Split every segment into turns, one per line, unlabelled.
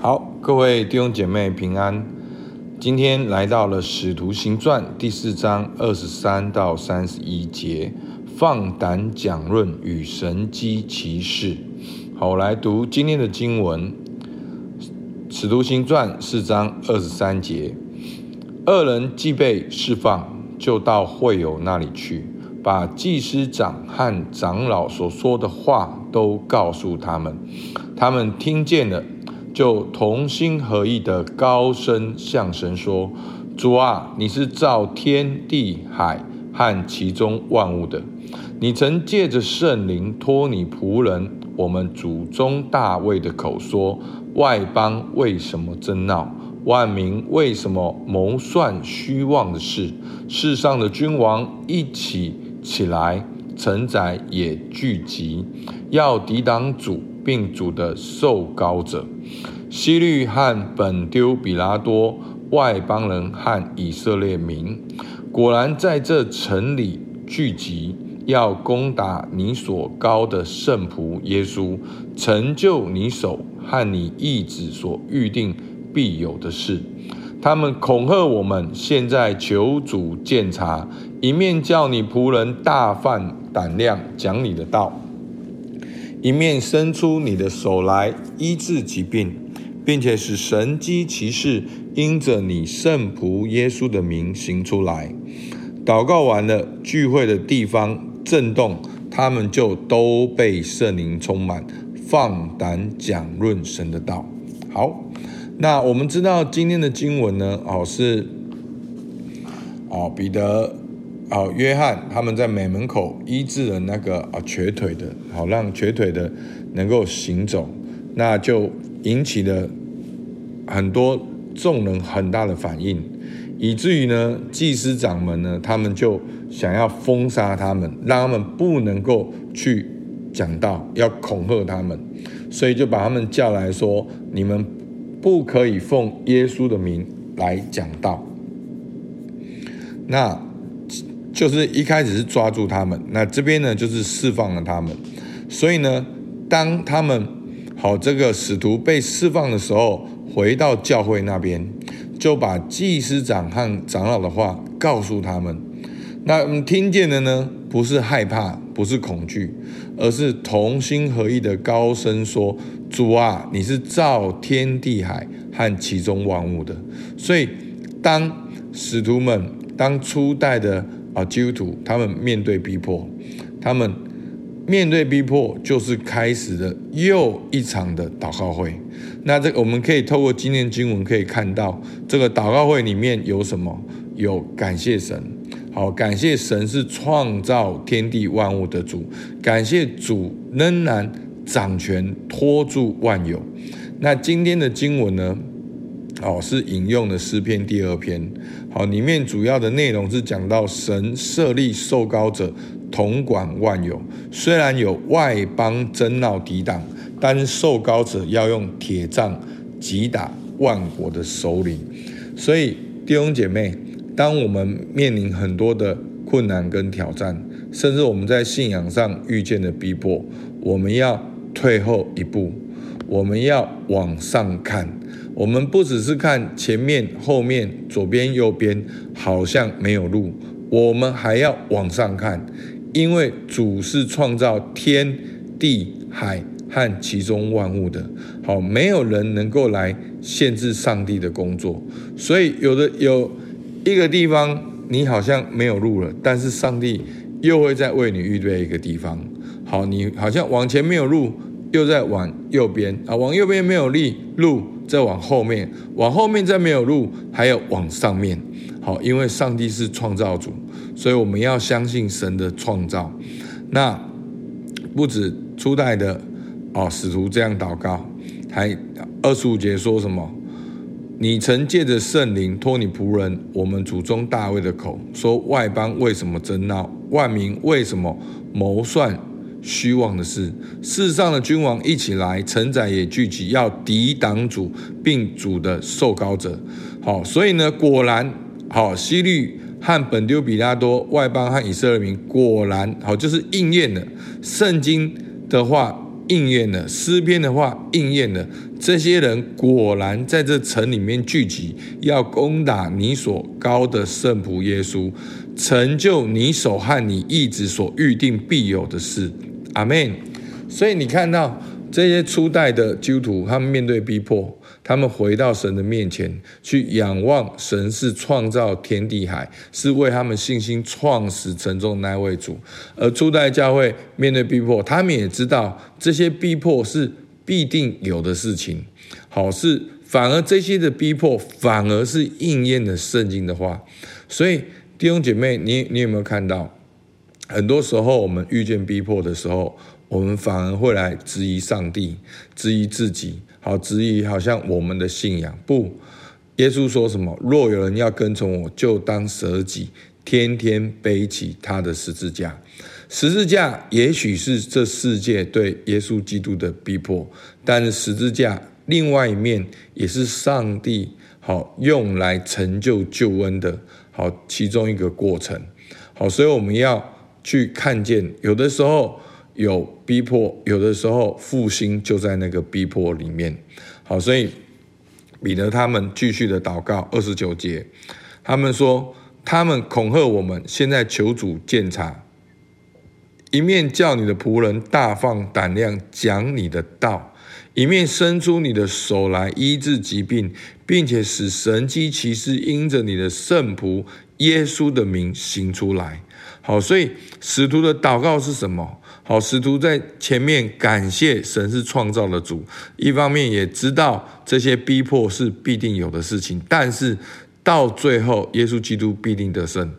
好，各位弟兄姐妹平安。今天来到了《使徒行传》第四章二十三到三十一节，放胆讲论与神机奇事。好，来读今天的经文，《使徒行传》四章二十三节。二人既被释放，就到会友那里去。把祭司长和长老所说的话都告诉他们，他们听见了，就同心合意的高声向神说：“主啊，你是造天地海和其中万物的，你曾借着圣灵托你仆人我们祖宗大卫的口说：外邦为什么争闹？万民为什么谋算虚妄的事？世上的君王一起。”起来，臣宰也聚集，要抵挡主，并主的受膏者。希律和本丢比拉多，外邦人和以色列民，果然在这城里聚集，要攻打你所高的圣仆耶稣，成就你手和你义子所预定必有的事。他们恐吓我们，现在求主鉴察，一面叫你仆人大放胆量讲你的道，一面伸出你的手来医治疾病，并且使神迹奇事因着你圣仆耶稣的名行出来。祷告完了，聚会的地方震动，他们就都被圣灵充满，放胆讲论神的道。好。那我们知道今天的经文呢，哦是，哦彼得，哦约翰他们在美门口医治了那个啊瘸腿的，好让瘸腿的能够行走，那就引起了很多众人很大的反应，以至于呢祭司长们呢，他们就想要封杀他们，让他们不能够去讲道，要恐吓他们，所以就把他们叫来说，你们。不可以奉耶稣的名来讲道，那就是一开始是抓住他们，那这边呢就是释放了他们。所以呢，当他们好这个使徒被释放的时候，回到教会那边，就把祭司长和长老的话告诉他们。那我们听见的呢，不是害怕，不是恐惧，而是同心合意的高声说。主啊，你是造天地海和其中万物的，所以当使徒们、当初代的啊基督徒，他们面对逼迫，他们面对逼迫，就是开始了又一场的祷告会。那这个我们可以透过今天经文可以看到，这个祷告会里面有什么？有感谢神，好，感谢神是创造天地万物的主，感谢主仍然。掌权托住万有。那今天的经文呢？哦，是引用的诗篇第二篇。好，里面主要的内容是讲到神设立受膏者统管万有。虽然有外邦争闹抵挡，但受膏者要用铁杖击打万国的首领。所以弟兄姐妹，当我们面临很多的困难跟挑战，甚至我们在信仰上遇见的逼迫，我们要。退后一步，我们要往上看。我们不只是看前面、后面、左边、右边，好像没有路。我们还要往上看，因为主是创造天地海和其中万物的。好，没有人能够来限制上帝的工作。所以，有的有一个地方，你好像没有路了，但是上帝又会再为你预备一个地方。好，你好像往前没有路。又在往右边啊，往右边没有力路，再往后面，往后面再没有路，还有往上面。好，因为上帝是创造主，所以我们要相信神的创造。那不止初代的哦，使徒这样祷告，还二十五节说什么？你曾借着圣灵托你仆人我们祖宗大卫的口说：外邦为什么争闹？万民为什么谋算？虚妄的事，世上的君王一起来，臣宰也聚集，要抵挡主，并主的受膏者。好，所以呢，果然好，西律和本丢比拉多，外邦和以色列民，果然好，就是应验了圣经的话，应验了，诗篇的话应验了。这些人果然在这城里面聚集，要攻打你所高的圣仆耶稣，成就你手和你义子所预定必有的事。阿门。所以你看到这些初代的基督徒，他们面对逼迫。他们回到神的面前去仰望神，是创造天地海，是为他们信心创始成终那位主。而初代教会面对逼迫，他们也知道这些逼迫是必定有的事情。好，事反而这些的逼迫反而是应验了圣经的话。所以弟兄姐妹，你你有没有看到？很多时候我们遇见逼迫的时候，我们反而会来质疑上帝，质疑自己。好，质疑好像我们的信仰不。耶稣说什么？若有人要跟从我，就当舍己，天天背起他的十字架。十字架也许是这世界对耶稣基督的逼迫，但是十字架另外一面也是上帝好用来成就救恩的好其中一个过程。好，所以我们要去看见，有的时候。有逼迫，有的时候复兴就在那个逼迫里面。好，所以彼得他们继续的祷告，二十九节，他们说，他们恐吓我们，现在求主鉴察，一面叫你的仆人大放胆量讲你的道，一面伸出你的手来医治疾病，并且使神迹奇事因着你的圣仆耶稣的名行出来。好，所以使徒的祷告是什么？好，使徒在前面感谢神是创造的主，一方面也知道这些逼迫是必定有的事情，但是到最后，耶稣基督必定得胜。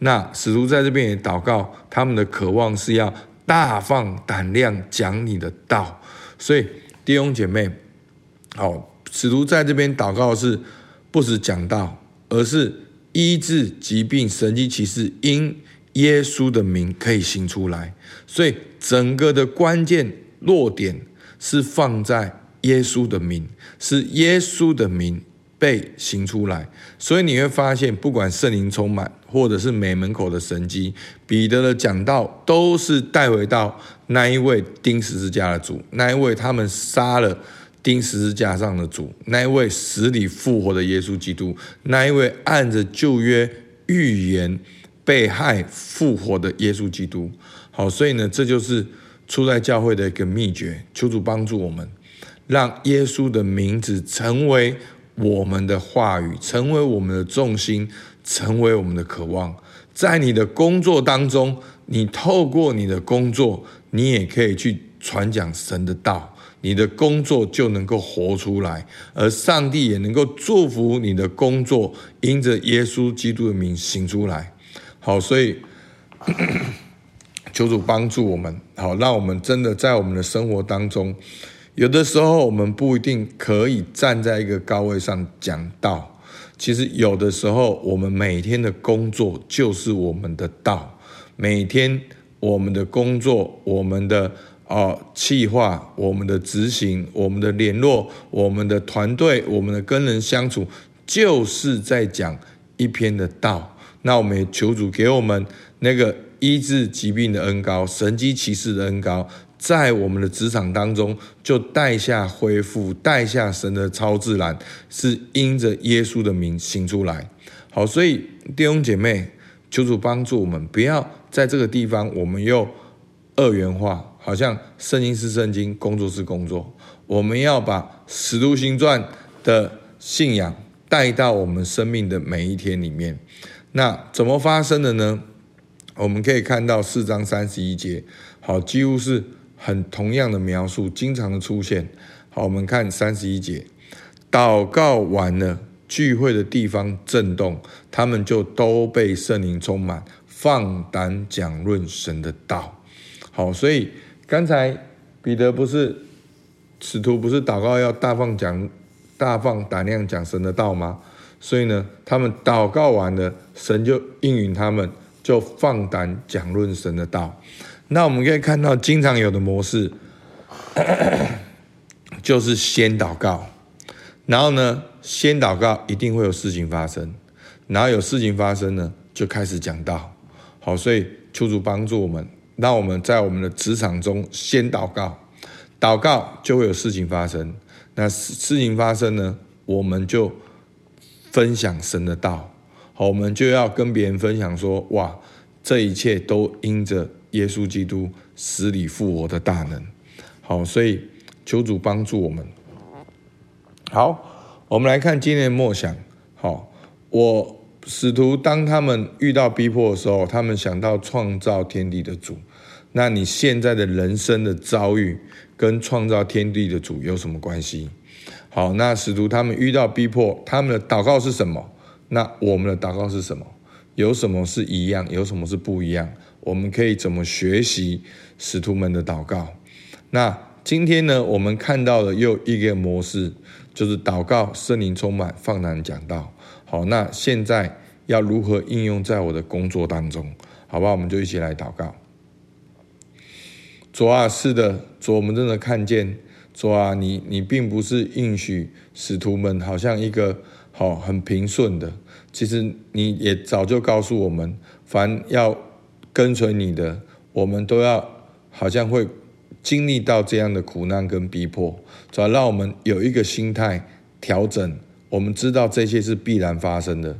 那使徒在这边也祷告，他们的渴望是要大放胆量讲你的道。所以弟兄姐妹，好，使徒在这边祷告是不止讲道，而是医治疾病、神迹奇事因耶稣的名可以行出来，所以整个的关键落点是放在耶稣的名，是耶稣的名被行出来。所以你会发现，不管圣灵充满，或者是美门口的神迹，彼得的讲道都是带回到那一位钉十字架的主，那一位他们杀了钉十字架上的主，那一位死里复活的耶稣基督，那一位按着旧约预言。被害复活的耶稣基督，好，所以呢，这就是初代教会的一个秘诀。求主帮助我们，让耶稣的名字成为我们的话语，成为我们的重心，成为我们的渴望。在你的工作当中，你透过你的工作，你也可以去传讲神的道，你的工作就能够活出来，而上帝也能够祝福你的工作，因着耶稣基督的名行出来。好，所以求主帮助我们，好，让我们真的在我们的生活当中，有的时候我们不一定可以站在一个高位上讲道，其实有的时候我们每天的工作就是我们的道，每天我们的工作，我们的哦计划，我们的执行，我们的联络，我们的团队，我们的跟人相处，就是在讲一篇的道。那我们也求主给我们那个医治疾病的恩膏，神迹奇事的恩膏，在我们的职场当中就带下恢复，带下神的超自然，是因着耶稣的名行出来。好，所以弟兄姐妹，求主帮助我们，不要在这个地方我们又二元化，好像圣经是圣经，工作是工作。我们要把使徒行传的信仰带到我们生命的每一天里面。那怎么发生的呢？我们可以看到四章三十一节，好，几乎是很同样的描述，经常的出现。好，我们看三十一节，祷告完了，聚会的地方震动，他们就都被圣灵充满，放胆讲论神的道。好，所以刚才彼得不是使徒，不是祷告要大放讲、大放胆量讲神的道吗？所以呢，他们祷告完了，神就应允他们，就放胆讲论神的道。那我们可以看到，经常有的模式，就是先祷告，然后呢，先祷告一定会有事情发生，然后有事情发生呢，就开始讲道。好，所以求主帮助我们，让我们在我们的职场中先祷告，祷告就会有事情发生。那事情发生呢，我们就分享神的道。好，我们就要跟别人分享说：哇，这一切都因着耶稣基督死里复活的大能。好，所以求主帮助我们。好，我们来看今天的默想。好，我。使徒当他们遇到逼迫的时候，他们想到创造天地的主。那你现在的人生的遭遇跟创造天地的主有什么关系？好，那使徒他们遇到逼迫，他们的祷告是什么？那我们的祷告是什么？有什么是一样？有什么是不一样？我们可以怎么学习使徒们的祷告？那今天呢，我们看到了又一个模式，就是祷告，圣灵充满，放胆讲道。好，那现在要如何应用在我的工作当中？好吧，我们就一起来祷告。主啊，是的，主，我们真的看见，主啊，你你并不是应许使徒们好像一个好很平顺的，其实你也早就告诉我们，凡要跟随你的，我们都要好像会经历到这样的苦难跟逼迫，主要让我们有一个心态调整。我们知道这些是必然发生的，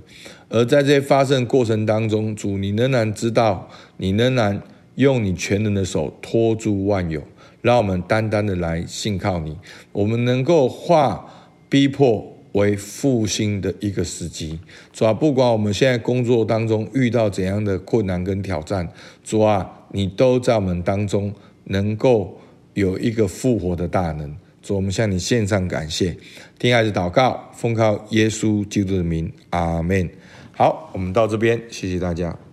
而在这些发生过程当中，主，你仍然知道，你仍然用你全能的手托住万有，让我们单单的来信靠你。我们能够化逼迫为复兴的一个时机。主啊，不管我们现在工作当中遇到怎样的困难跟挑战，主啊，你都在我们当中能够有一个复活的大能。主，我们向你献上感谢，听孩子祷告，奉靠耶稣基督的名，阿门。好，我们到这边，谢谢大家。